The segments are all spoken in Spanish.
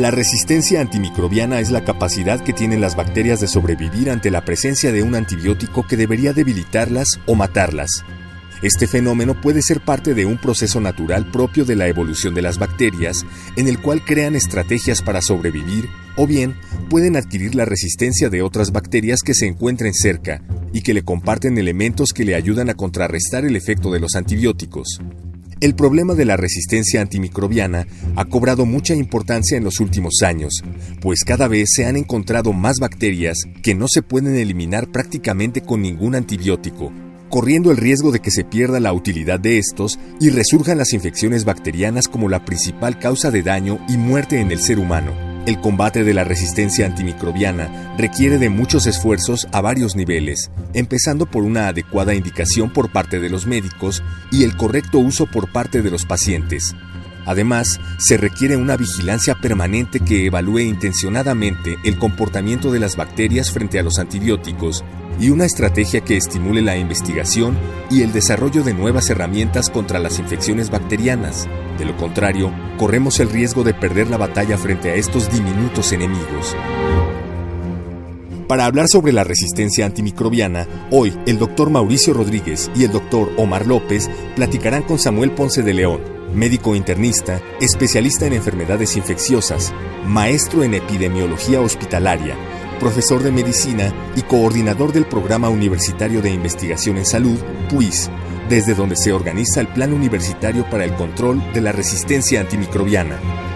La resistencia antimicrobiana es la capacidad que tienen las bacterias de sobrevivir ante la presencia de un antibiótico que debería debilitarlas o matarlas. Este fenómeno puede ser parte de un proceso natural propio de la evolución de las bacterias, en el cual crean estrategias para sobrevivir, o bien pueden adquirir la resistencia de otras bacterias que se encuentren cerca y que le comparten elementos que le ayudan a contrarrestar el efecto de los antibióticos. El problema de la resistencia antimicrobiana ha cobrado mucha importancia en los últimos años, pues cada vez se han encontrado más bacterias que no se pueden eliminar prácticamente con ningún antibiótico, corriendo el riesgo de que se pierda la utilidad de estos y resurjan las infecciones bacterianas como la principal causa de daño y muerte en el ser humano. El combate de la resistencia antimicrobiana requiere de muchos esfuerzos a varios niveles, empezando por una adecuada indicación por parte de los médicos y el correcto uso por parte de los pacientes. Además, se requiere una vigilancia permanente que evalúe intencionadamente el comportamiento de las bacterias frente a los antibióticos y una estrategia que estimule la investigación y el desarrollo de nuevas herramientas contra las infecciones bacterianas. De lo contrario, corremos el riesgo de perder la batalla frente a estos diminutos enemigos. Para hablar sobre la resistencia antimicrobiana, hoy el doctor Mauricio Rodríguez y el doctor Omar López platicarán con Samuel Ponce de León, médico internista, especialista en enfermedades infecciosas, maestro en epidemiología hospitalaria, profesor de medicina y coordinador del Programa Universitario de Investigación en Salud, PUIS, desde donde se organiza el Plan Universitario para el Control de la Resistencia Antimicrobiana.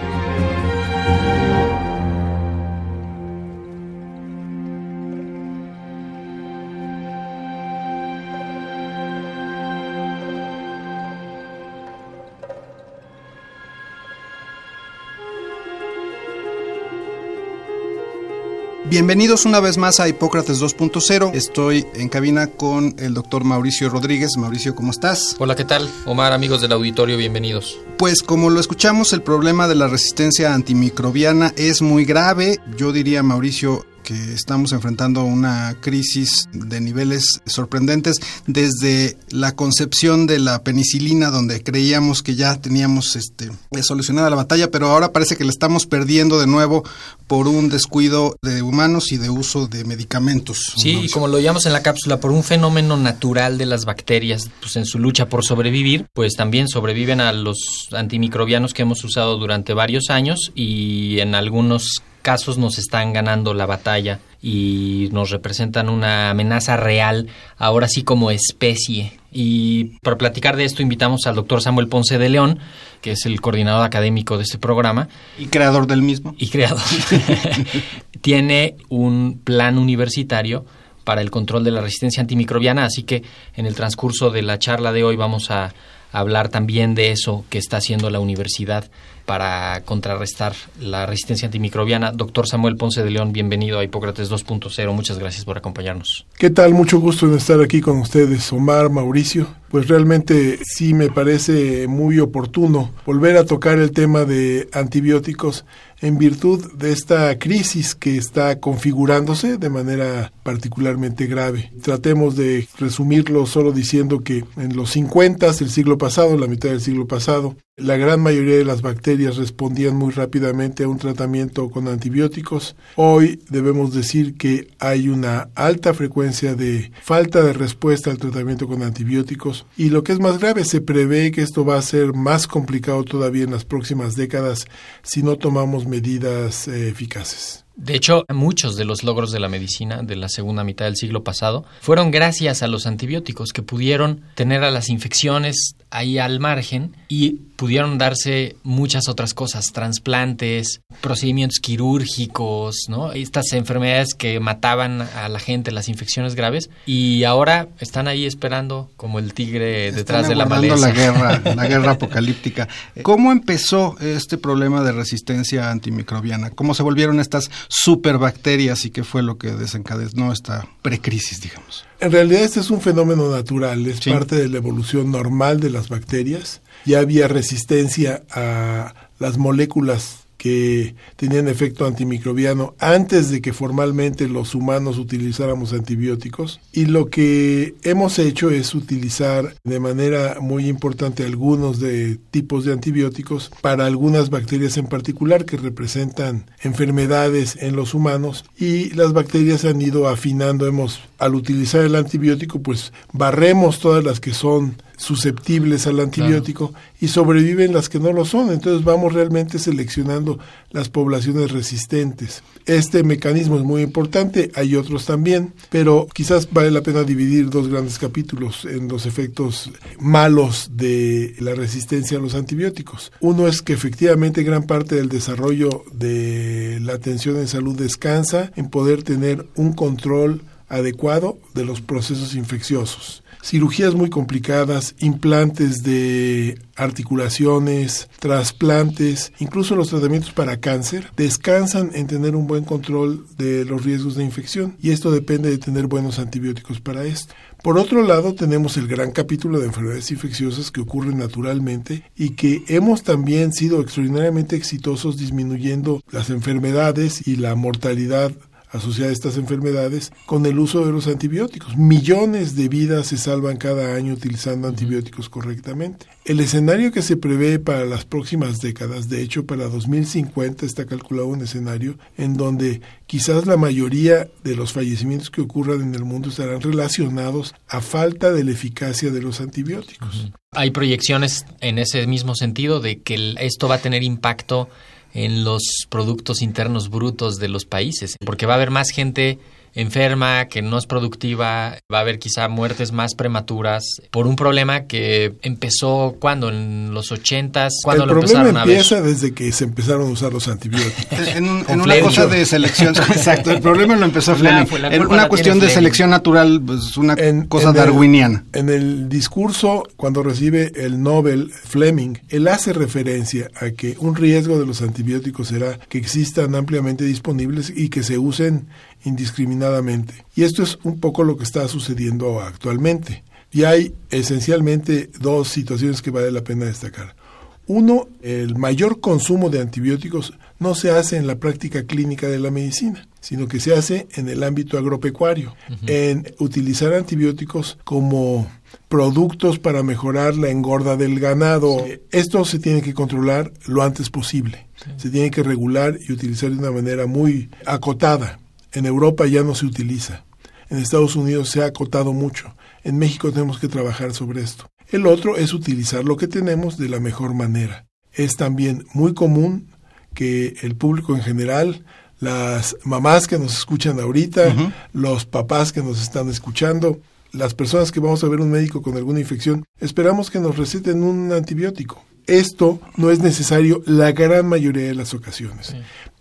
Bienvenidos una vez más a Hipócrates 2.0. Estoy en cabina con el doctor Mauricio Rodríguez. Mauricio, ¿cómo estás? Hola, ¿qué tal? Omar, amigos del auditorio, bienvenidos. Pues como lo escuchamos, el problema de la resistencia antimicrobiana es muy grave. Yo diría, Mauricio, que estamos enfrentando una crisis de niveles sorprendentes desde la concepción de la penicilina donde creíamos que ya teníamos este solucionada la batalla, pero ahora parece que la estamos perdiendo de nuevo por un descuido de humanos y de uso de medicamentos. Sí, como lo llamamos en la cápsula, por un fenómeno natural de las bacterias, pues en su lucha por sobrevivir, pues también sobreviven a los antimicrobianos que hemos usado durante varios años y en algunos casos nos están ganando la batalla y nos representan una amenaza real, ahora sí como especie. Y para platicar de esto invitamos al doctor Samuel Ponce de León, que es el coordinador académico de este programa. Y creador del mismo. Y creador. Tiene un plan universitario para el control de la resistencia antimicrobiana, así que en el transcurso de la charla de hoy vamos a hablar también de eso que está haciendo la universidad para contrarrestar la resistencia antimicrobiana. Doctor Samuel Ponce de León, bienvenido a Hipócrates 2.0. Muchas gracias por acompañarnos. ¿Qué tal? Mucho gusto en estar aquí con ustedes, Omar, Mauricio. Pues realmente sí me parece muy oportuno volver a tocar el tema de antibióticos en virtud de esta crisis que está configurándose de manera particularmente grave. Tratemos de resumirlo solo diciendo que en los 50 del siglo pasado, la mitad del siglo pasado, la gran mayoría de las bacterias respondían muy rápidamente a un tratamiento con antibióticos. Hoy debemos decir que hay una alta frecuencia de falta de respuesta al tratamiento con antibióticos y lo que es más grave, se prevé que esto va a ser más complicado todavía en las próximas décadas si no tomamos medidas eh, eficaces. De hecho, muchos de los logros de la medicina de la segunda mitad del siglo pasado fueron gracias a los antibióticos que pudieron tener a las infecciones ahí al margen y pudieron darse muchas otras cosas, trasplantes, procedimientos quirúrgicos, ¿no? Estas enfermedades que mataban a la gente, las infecciones graves, y ahora están ahí esperando como el tigre detrás de la maleza. la guerra, la guerra apocalíptica. ¿Cómo empezó este problema de resistencia antimicrobiana? ¿Cómo se volvieron estas superbacterias y qué fue lo que desencadenó esta precrisis, digamos? En realidad este es un fenómeno natural, es parte de la evolución normal de las bacterias. Ya había resistencia a las moléculas que tenían efecto antimicrobiano antes de que formalmente los humanos utilizáramos antibióticos. Y lo que hemos hecho es utilizar de manera muy importante algunos de tipos de antibióticos para algunas bacterias en particular que representan enfermedades en los humanos. Y las bacterias han ido afinando. Hemos al utilizar el antibiótico pues barremos todas las que son susceptibles al antibiótico y sobreviven las que no lo son. Entonces vamos realmente seleccionando las poblaciones resistentes. Este mecanismo es muy importante, hay otros también, pero quizás vale la pena dividir dos grandes capítulos en los efectos malos de la resistencia a los antibióticos. Uno es que efectivamente gran parte del desarrollo de la atención en salud descansa en poder tener un control adecuado de los procesos infecciosos cirugías muy complicadas, implantes de articulaciones, trasplantes, incluso los tratamientos para cáncer, descansan en tener un buen control de los riesgos de infección y esto depende de tener buenos antibióticos para esto. Por otro lado, tenemos el gran capítulo de enfermedades infecciosas que ocurren naturalmente y que hemos también sido extraordinariamente exitosos disminuyendo las enfermedades y la mortalidad asociada a estas enfermedades con el uso de los antibióticos. Millones de vidas se salvan cada año utilizando antibióticos correctamente. El escenario que se prevé para las próximas décadas, de hecho para 2050 está calculado un escenario en donde quizás la mayoría de los fallecimientos que ocurran en el mundo estarán relacionados a falta de la eficacia de los antibióticos. Hay proyecciones en ese mismo sentido de que esto va a tener impacto en los productos internos brutos de los países, porque va a haber más gente enferma, que no es productiva, va a haber quizá muertes más prematuras por un problema que empezó cuando en los ochentas, cuando el lo empezaron a ver. empieza desde que se empezaron a usar los antibióticos. en, una cosa de selección, exacto. El problema lo empezó Fleming. en una cuestión de selección natural, pues una cosa darwiniana. en el discurso cuando recibe el Nobel Fleming, él hace referencia a que un riesgo de los antibióticos será que existan ampliamente disponibles y que se usen indiscriminadamente. Y esto es un poco lo que está sucediendo actualmente. Y hay esencialmente dos situaciones que vale la pena destacar. Uno, el mayor consumo de antibióticos no se hace en la práctica clínica de la medicina, sino que se hace en el ámbito agropecuario, en utilizar antibióticos como productos para mejorar la engorda del ganado. Esto se tiene que controlar lo antes posible. Se tiene que regular y utilizar de una manera muy acotada. En Europa ya no se utiliza. En Estados Unidos se ha acotado mucho. En México tenemos que trabajar sobre esto. El otro es utilizar lo que tenemos de la mejor manera. Es también muy común que el público en general, las mamás que nos escuchan ahorita, los papás que nos están escuchando, las personas que vamos a ver un médico con alguna infección, esperamos que nos receten un antibiótico. Esto no es necesario la gran mayoría de las ocasiones.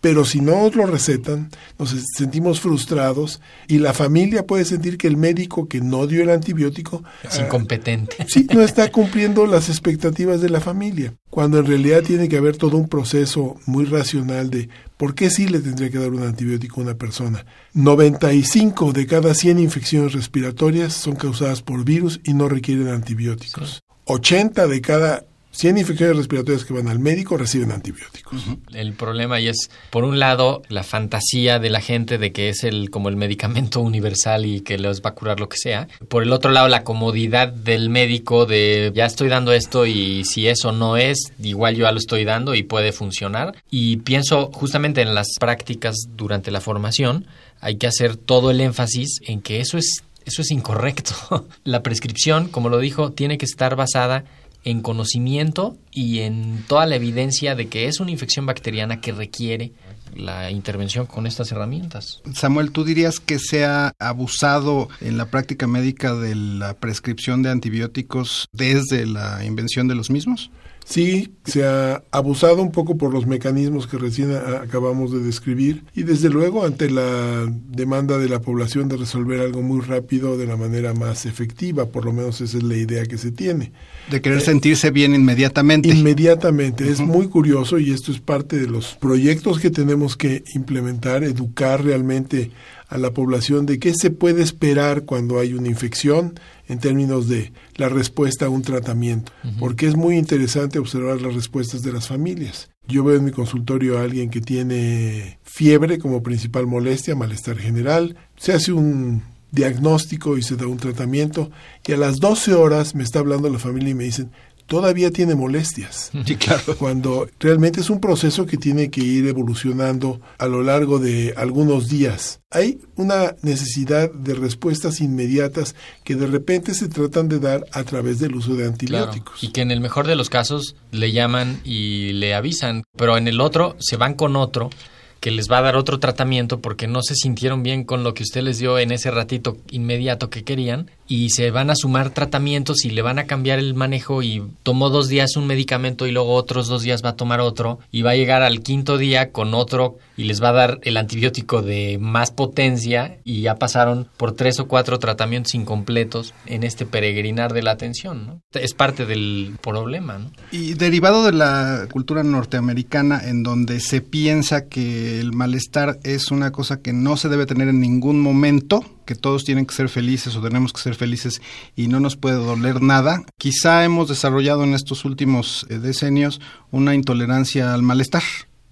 Pero si no lo recetan, nos sentimos frustrados y la familia puede sentir que el médico que no dio el antibiótico es incompetente. Sí, no está cumpliendo las expectativas de la familia, cuando en realidad tiene que haber todo un proceso muy racional de por qué sí le tendría que dar un antibiótico a una persona. 95 de cada 100 infecciones respiratorias son causadas por virus y no requieren antibióticos. 80 de cada 100 infecciones respiratorias que van al médico reciben antibióticos. El problema y es, por un lado, la fantasía de la gente de que es el como el medicamento universal y que les va a curar lo que sea. Por el otro lado, la comodidad del médico de ya estoy dando esto y si eso no es, igual yo ya lo estoy dando y puede funcionar. Y pienso justamente en las prácticas durante la formación, hay que hacer todo el énfasis en que eso es eso es incorrecto. la prescripción, como lo dijo, tiene que estar basada en conocimiento y en toda la evidencia de que es una infección bacteriana que requiere la intervención con estas herramientas. Samuel, ¿tú dirías que se ha abusado en la práctica médica de la prescripción de antibióticos desde la invención de los mismos? Sí, se ha abusado un poco por los mecanismos que recién acabamos de describir y desde luego ante la demanda de la población de resolver algo muy rápido de la manera más efectiva, por lo menos esa es la idea que se tiene. De querer sentirse bien inmediatamente. Inmediatamente, es muy curioso y esto es parte de los proyectos que tenemos que implementar, educar realmente a la población de qué se puede esperar cuando hay una infección en términos de la respuesta a un tratamiento, porque es muy interesante observar las respuestas de las familias. Yo veo en mi consultorio a alguien que tiene fiebre como principal molestia, malestar general, se hace un diagnóstico y se da un tratamiento y a las 12 horas me está hablando la familia y me dicen, todavía tiene molestias. Sí, claro. Cuando realmente es un proceso que tiene que ir evolucionando a lo largo de algunos días. Hay una necesidad de respuestas inmediatas que de repente se tratan de dar a través del uso de antibióticos. Y que en el mejor de los casos le llaman y le avisan, pero en el otro se van con otro que les va a dar otro tratamiento porque no se sintieron bien con lo que usted les dio en ese ratito inmediato que querían y se van a sumar tratamientos y le van a cambiar el manejo y tomó dos días un medicamento y luego otros dos días va a tomar otro y va a llegar al quinto día con otro y les va a dar el antibiótico de más potencia y ya pasaron por tres o cuatro tratamientos incompletos en este peregrinar de la atención. ¿no? Es parte del problema. ¿no? Y derivado de la cultura norteamericana en donde se piensa que el malestar es una cosa que no se debe tener en ningún momento, que todos tienen que ser felices o tenemos que ser felices y no nos puede doler nada. Quizá hemos desarrollado en estos últimos eh, decenios una intolerancia al malestar.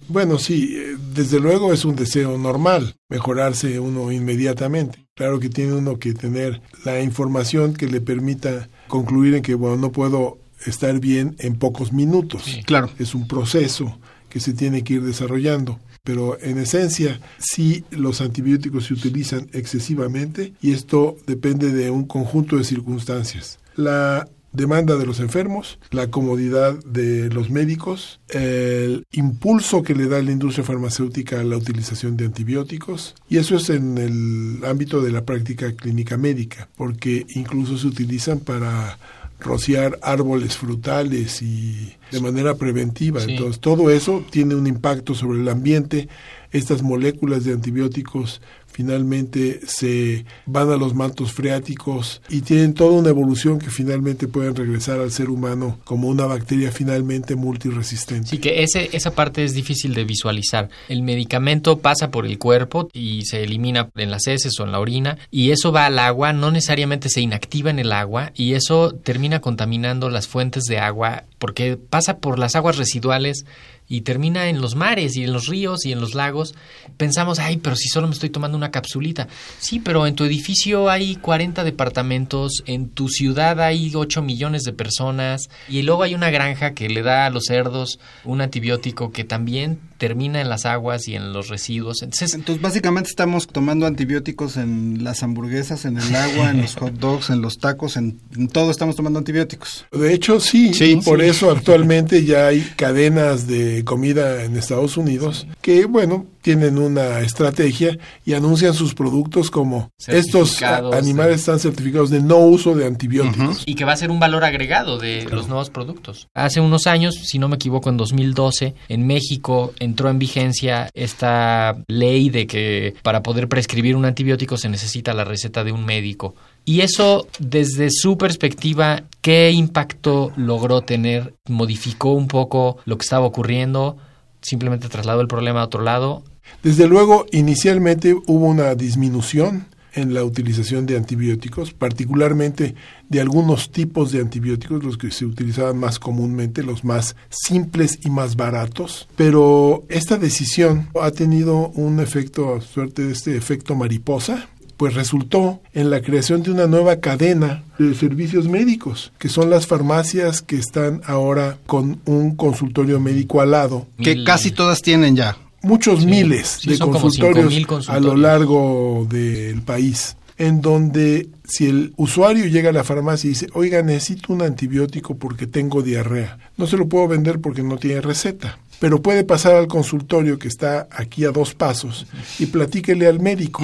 Bueno, sí, eh, desde luego es un deseo normal mejorarse uno inmediatamente. Claro que tiene uno que tener la información que le permita concluir en que, bueno, no puedo estar bien en pocos minutos. claro. Es un proceso que se tiene que ir desarrollando pero en esencia sí los antibióticos se utilizan excesivamente y esto depende de un conjunto de circunstancias. La demanda de los enfermos, la comodidad de los médicos, el impulso que le da la industria farmacéutica a la utilización de antibióticos, y eso es en el ámbito de la práctica clínica médica, porque incluso se utilizan para rociar árboles frutales y de manera preventiva. Entonces, todo eso tiene un impacto sobre el ambiente. Estas moléculas de antibióticos finalmente se van a los mantos freáticos y tienen toda una evolución que finalmente pueden regresar al ser humano como una bacteria finalmente multiresistente. Sí, que ese, esa parte es difícil de visualizar. El medicamento pasa por el cuerpo y se elimina en las heces o en la orina y eso va al agua, no necesariamente se inactiva en el agua y eso termina contaminando las fuentes de agua porque pasa por las aguas residuales y termina en los mares y en los ríos y en los lagos, pensamos, ay, pero si solo me estoy tomando una capsulita. Sí, pero en tu edificio hay 40 departamentos, en tu ciudad hay 8 millones de personas y luego hay una granja que le da a los cerdos un antibiótico que también termina en las aguas y en los residuos. Entonces, Entonces básicamente estamos tomando antibióticos en las hamburguesas, en el agua, en los hot dogs, en los tacos, en, todo estamos tomando antibióticos. De hecho, sí, sí por eso actualmente ya hay cadenas de comida en Estados Unidos que, bueno, tienen una estrategia y anuncian sus productos como estos animales están certificados de no uso de antibióticos. Y que va a ser un valor agregado de los nuevos productos. Hace unos años, si no me equivoco, en 2012, en México entró en vigencia esta ley de que para poder prescribir un antibiótico se necesita la receta de un médico. Y eso, desde su perspectiva, ¿qué impacto logró tener? ¿Modificó un poco lo que estaba ocurriendo? ¿Simplemente trasladó el problema a otro lado? Desde luego, inicialmente hubo una disminución en la utilización de antibióticos, particularmente de algunos tipos de antibióticos, los que se utilizaban más comúnmente, los más simples y más baratos. Pero esta decisión ha tenido un efecto, suerte de este efecto mariposa, pues resultó en la creación de una nueva cadena de servicios médicos, que son las farmacias que están ahora con un consultorio médico al lado. Que casi todas tienen ya muchos miles de consultorios, a lo largo del país, en donde si el usuario llega a la farmacia y dice, oiga, necesito un antibiótico porque tengo diarrea, no se lo puedo vender porque no tiene receta. Pero puede pasar al consultorio que está aquí a dos pasos y platíquele al médico.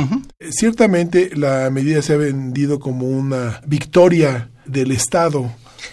Ciertamente la medida se ha vendido como una victoria del Estado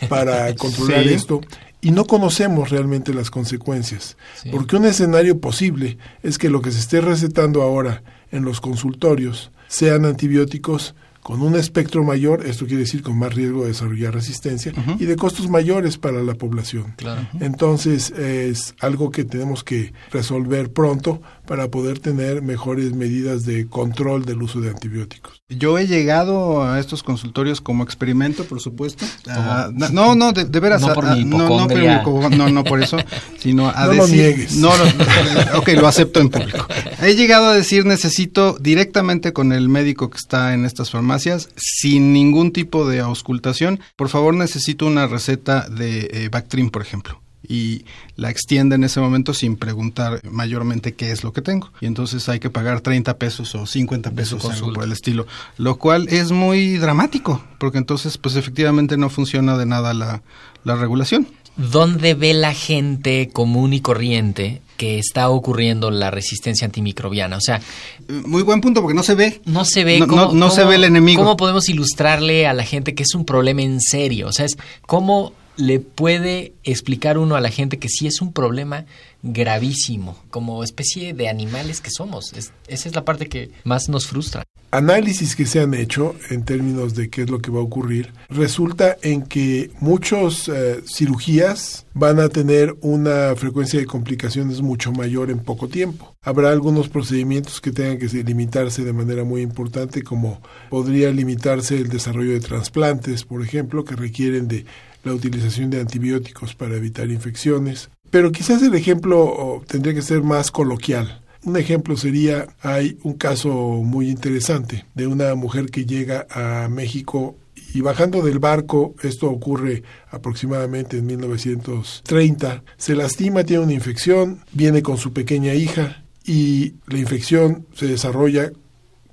para controlar Sí. esto y no conocemos realmente las consecuencias, porque un escenario posible es que lo que se esté recetando ahora en los consultorios sean antibióticos con un espectro mayor, esto quiere decir con más riesgo de desarrollar resistencia y de costos mayores para la población. Claro. Entonces es algo que tenemos que resolver pronto para poder tener mejores medidas de control del uso de antibióticos. Yo he llegado a estos consultorios como experimento, por supuesto. Ah, no, no, de, de veras. No por ah, mi no, no, por no, no eso, sino a No lo decir. niegues. No, lo- ok, lo acepto en público. He llegado a decir necesito directamente con el médico que está en estas farmacias, sin ningún tipo de auscultación. Por favor, necesito una receta de eh, Bactrim, por ejemplo. Y la extiende en ese momento sin preguntar mayormente qué es lo que tengo. Y entonces hay que pagar 30 pesos o 50 su pesos, algo consulta. por el estilo. Lo cual es muy dramático, porque entonces pues efectivamente no funciona de nada la, la regulación. ¿Dónde ve la gente común y corriente que está ocurriendo la resistencia antimicrobiana? O sea, Muy buen punto, porque no se ve. no se ve No- cómo, no- no se ve el enemigo. ¿Cómo podemos ilustrarle a la gente que es un problema en serio? O sea, es cómo le puede explicar uno a la gente que sí es un problema gravísimo, como especie de animales que somos. Es- esa es la parte que más nos frustra. análisis que se han hecho en términos de qué es lo que va a ocurrir, resulta en que muchas cirugías van a tener una frecuencia de complicaciones mucho mayor en poco tiempo. Habrá algunos procedimientos que tengan que se- limitarse de manera muy importante, como podría limitarse el desarrollo de trasplantes, por ejemplo, que requieren de la utilización de antibióticos para evitar infecciones. Pero quizás el ejemplo tendría que ser más coloquial. Un ejemplo sería, hay un caso muy interesante de una mujer que llega a México y bajando del barco, esto ocurre aproximadamente en 1930, se lastima, tiene una infección, viene con su pequeña hija y la infección se desarrolla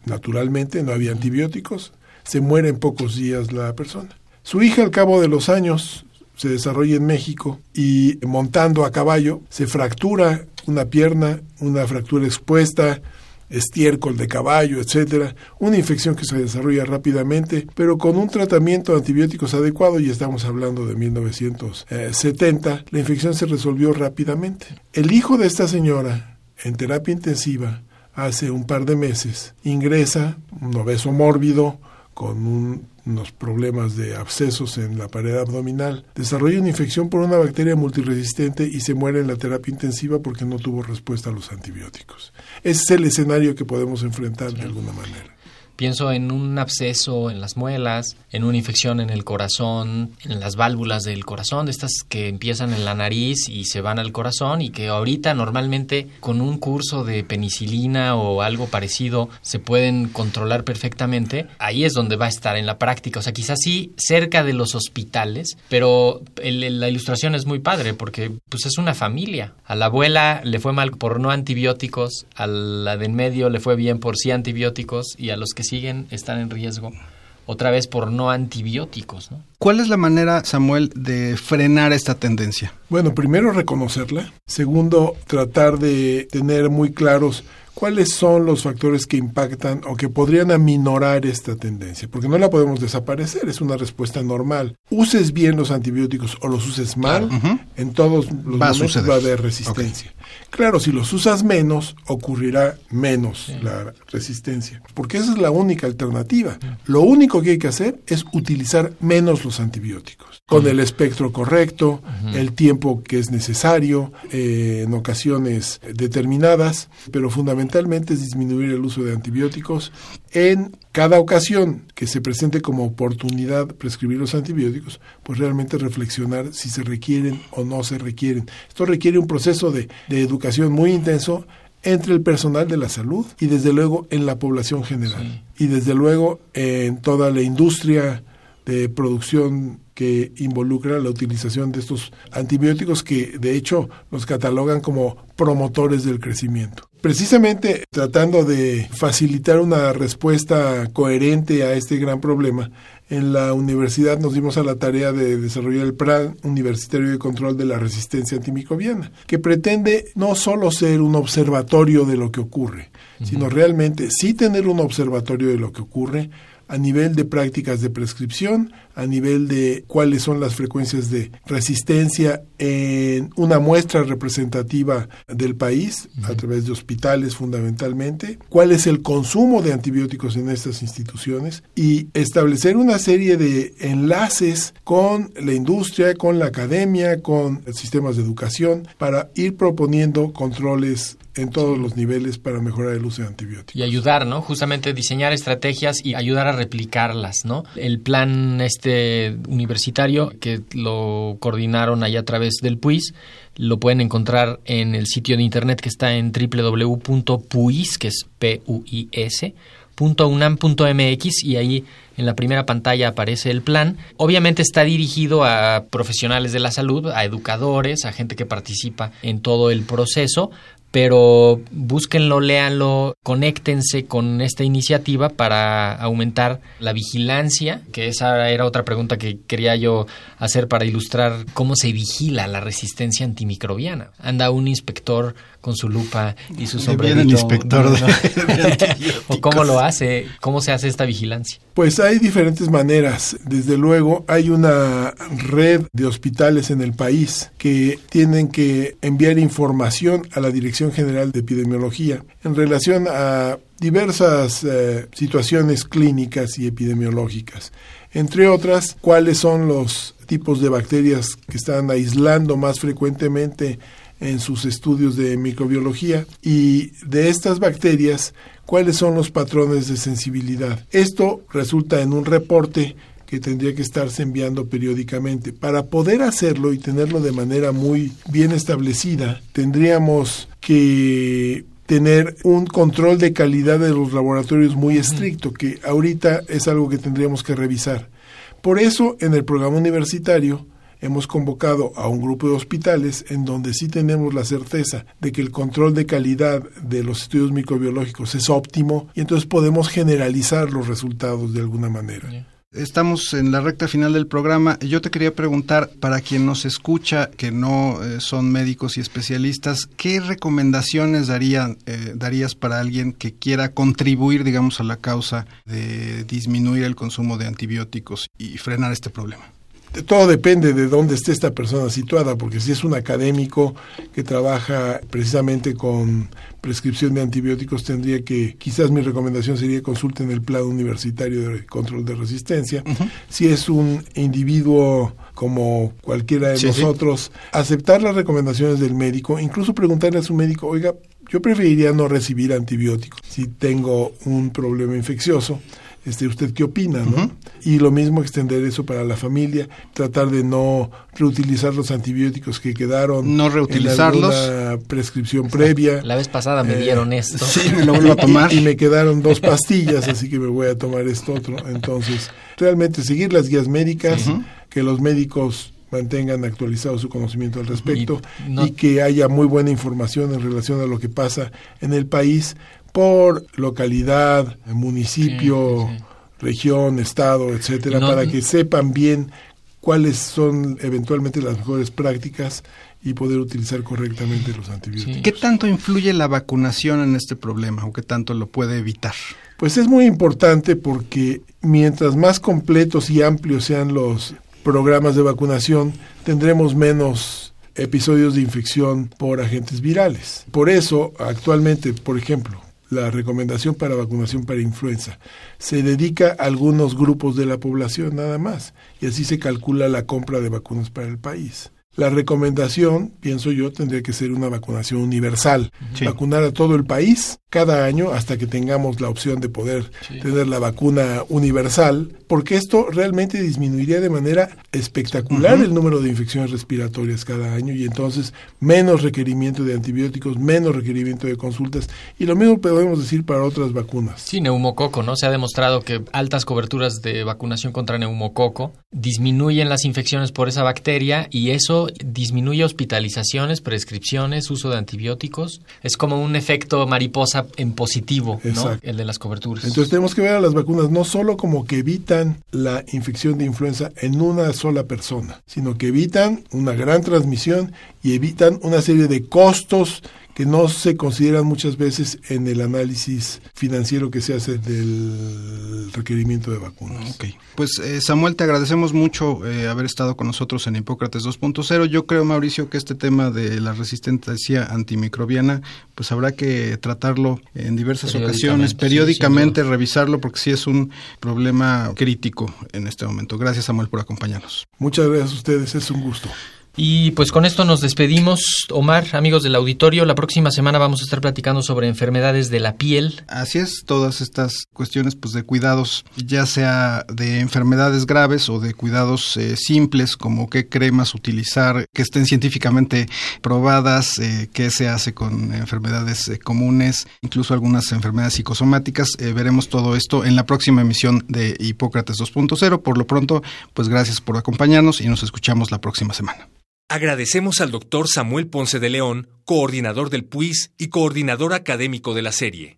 naturalmente, no había antibióticos, se muere en pocos días la persona. Su hija al cabo de los años se desarrolla en México y montando a caballo se fractura una pierna, una fractura expuesta, estiércol de caballo, etcétera, una infección que se desarrolla rápidamente, pero con un tratamiento de antibióticos adecuado, y estamos hablando de 1970, la infección se resolvió rápidamente. El hijo de esta señora, en terapia intensiva, hace un par de meses, ingresa, un obeso mórbido, con un- unos problemas de abscesos en la pared abdominal, desarrolla una infección por una bacteria multiresistente y se muere en la terapia intensiva porque no tuvo respuesta a los antibióticos. Ese es el escenario que podemos enfrentar de alguna manera. Pienso en un absceso en las muelas, en una infección en el corazón, en las válvulas del corazón, estas que empiezan en la nariz y se van al corazón y que ahorita normalmente con un curso de penicilina o algo parecido se pueden controlar perfectamente. Ahí es donde va a estar en la práctica. O sea, quizás sí cerca de los hospitales, pero el- la ilustración es muy padre porque pues es una familia. A la abuela le fue mal por no antibióticos, a la de en medio le fue bien por sí antibióticos y a los que siguen están en riesgo otra vez por no antibióticos, ¿no? ¿Cuál es la manera, Samuel, de frenar esta tendencia? Bueno, primero reconocerla. Segundo, tratar de tener muy claros cuáles son los factores que impactan o que podrían aminorar esta tendencia, porque no la podemos desaparecer, es una respuesta normal. Uses bien los antibióticos o los uses mal, en todos los Va momentos va a haber resistencia. Claro, si los usas menos, ocurrirá menos la resistencia, porque esa es la única alternativa. Lo único que hay que hacer es utilizar menos los antibióticos, con el espectro correcto, el tiempo que es necesario, eh, en ocasiones determinadas, pero fundamentalmente es disminuir el uso de antibióticos en cada ocasión que se presente como oportunidad prescribir los antibióticos, pues realmente reflexionar si se requieren o no se requieren. Esto requiere un proceso de, de educación muy intenso entre el personal de la salud y desde luego en la población general. Y desde luego en toda la industria de producción que involucra la utilización de estos antibióticos que de hecho los catalogan como promotores del crecimiento. Precisamente tratando de facilitar una respuesta coherente a este gran problema, en la universidad nos dimos a la tarea de desarrollar el Plan Universitario de Control de la Resistencia Antimicrobiana, que pretende no solo ser un observatorio de lo que ocurre, sino realmente sí tener un observatorio de lo que ocurre, a nivel de prácticas de prescripción, a nivel de cuáles son las frecuencias de resistencia en una muestra representativa del país, a través de hospitales fundamentalmente, cuál es el consumo de antibióticos en estas instituciones y establecer una serie de enlaces con la industria, con la academia, con sistemas de educación, para ir proponiendo controles en todos los niveles para mejorar el uso de antibióticos. Y ayudar, ¿no? Justamente diseñar estrategias y ayudar a replicarlas, ¿no? El plan este universitario que lo coordinaron allá a través del PUIS lo pueden encontrar en el sitio de internet que está en www.puis, que es P U I S .unam.mx y ahí en la primera pantalla aparece el plan. Obviamente está dirigido a profesionales de la salud, a educadores, a gente que participa en todo el proceso, pero búsquenlo, léanlo, conéctense con esta iniciativa para aumentar la vigilancia, que esa era otra pregunta que quería yo hacer para ilustrar cómo se vigila la resistencia antimicrobiana. Anda un inspector con su lupa y su sombrerito. el inspector ¿O cómo lo hace? ¿Cómo se hace esta vigilancia? Pues hay diferentes maneras. Desde luego hay una red de hospitales en el país que tienen que enviar información a la Dirección General de Epidemiología en relación a diversas eh, situaciones clínicas y epidemiológicas. Entre otras, cuáles son los tipos de bacterias que están aislando más frecuentemente en sus estudios de microbiología y de estas bacterias cuáles son los patrones de sensibilidad. Esto resulta en un reporte que tendría que estarse enviando periódicamente. Para poder hacerlo y tenerlo de manera muy bien establecida, tendríamos que tener un control de calidad de los laboratorios muy estricto, que ahorita es algo que tendríamos que revisar. Por eso, en el programa universitario, hemos convocado a un grupo de hospitales en donde sí tenemos la certeza de que el control de calidad de los estudios microbiológicos es óptimo y entonces podemos generalizar los resultados de alguna manera. Estamos en la recta final del programa. Yo te quería preguntar, para quien nos escucha, que no eh, son médicos y especialistas, ¿qué recomendaciones darían, eh, darías para alguien que quiera contribuir, digamos, a la causa de disminuir el consumo de antibióticos y frenar este problema? Todo depende de dónde esté esta persona situada, porque si es un académico que trabaja precisamente con prescripción de antibióticos, tendría que, quizás mi recomendación sería consulten el plan universitario de control de resistencia. Si es un individuo como cualquiera de nosotros, aceptar las recomendaciones del médico, incluso preguntarle a su médico, oiga, yo preferiría no recibir antibióticos si tengo un problema infeccioso este, ¿Usted qué opina? ¿no? Y lo mismo extender eso para la familia, tratar de no reutilizar los antibióticos que quedaron. No reutilizarlos. En prescripción previa. La vez pasada me dieron eh, esto. Sí, me lo vuelvo a tomar. Y, me quedaron dos pastillas, así que me voy a tomar esto otro. Entonces, realmente seguir las guías médicas, que los médicos mantengan actualizado su conocimiento al respecto y, que haya muy buena información en relación a lo que pasa en el país por localidad, municipio, región, estado, etcétera, para que sepan bien cuáles son eventualmente las mejores prácticas y poder utilizar correctamente los antibióticos. ¿Qué tanto influye la vacunación en este problema o qué tanto lo puede evitar? Pues es muy importante porque mientras más completos y amplios sean los programas de vacunación, tendremos menos episodios de infección por agentes virales. Por eso, actualmente, por ejemplo, la recomendación para vacunación para influenza. Se dedica a algunos grupos de la población nada más y así se calcula la compra de vacunas para el país. La recomendación, pienso yo, tendría que ser una vacunación universal. Vacunar a todo el país cada año hasta que tengamos la opción de poder tener la vacuna universal, porque esto realmente disminuiría de manera espectacular el número de infecciones respiratorias cada año y entonces menos requerimiento de antibióticos, menos requerimiento de consultas y lo mismo podemos decir para otras vacunas. Sí, neumococo, ¿no? Se ha demostrado que altas coberturas de vacunación contra neumococo disminuyen las infecciones por esa bacteria y eso disminuye hospitalizaciones, prescripciones, uso de antibióticos. Es como un efecto mariposa en positivo, ¿no? El de las coberturas. Entonces tenemos que ver a las vacunas no solo como que evitan la infección de influenza en una sola persona, sino que evitan una gran transmisión y evitan una serie de costos que no se consideran muchas veces en el análisis financiero que se hace del requerimiento de vacunas. Okay. Pues eh, Samuel, te agradecemos mucho eh, haber estado con nosotros en Hipócrates 2.0. Yo creo, Mauricio, que este tema de la resistencia antimicrobiana, pues habrá que tratarlo en diversas ocasiones, periódicamente revisarlo, porque sí es un problema crítico en este momento. Gracias, Samuel, por acompañarnos. Muchas gracias a ustedes, es un gusto. Y pues con esto nos despedimos, Omar, amigos del auditorio. La próxima semana vamos a estar platicando sobre enfermedades de la piel. Así es, todas estas cuestiones pues de cuidados, ya sea de enfermedades graves o de cuidados eh, simples, como qué cremas utilizar, que estén científicamente probadas, eh, qué se hace con enfermedades eh, comunes, incluso algunas enfermedades psicosomáticas. veremos todo esto en la próxima emisión de Hipócrates 2.0. Por lo pronto, pues gracias por acompañarnos y nos escuchamos la próxima semana. Agradecemos al doctor Samuel Ponce de León, coordinador del PUIS y coordinador académico de la serie.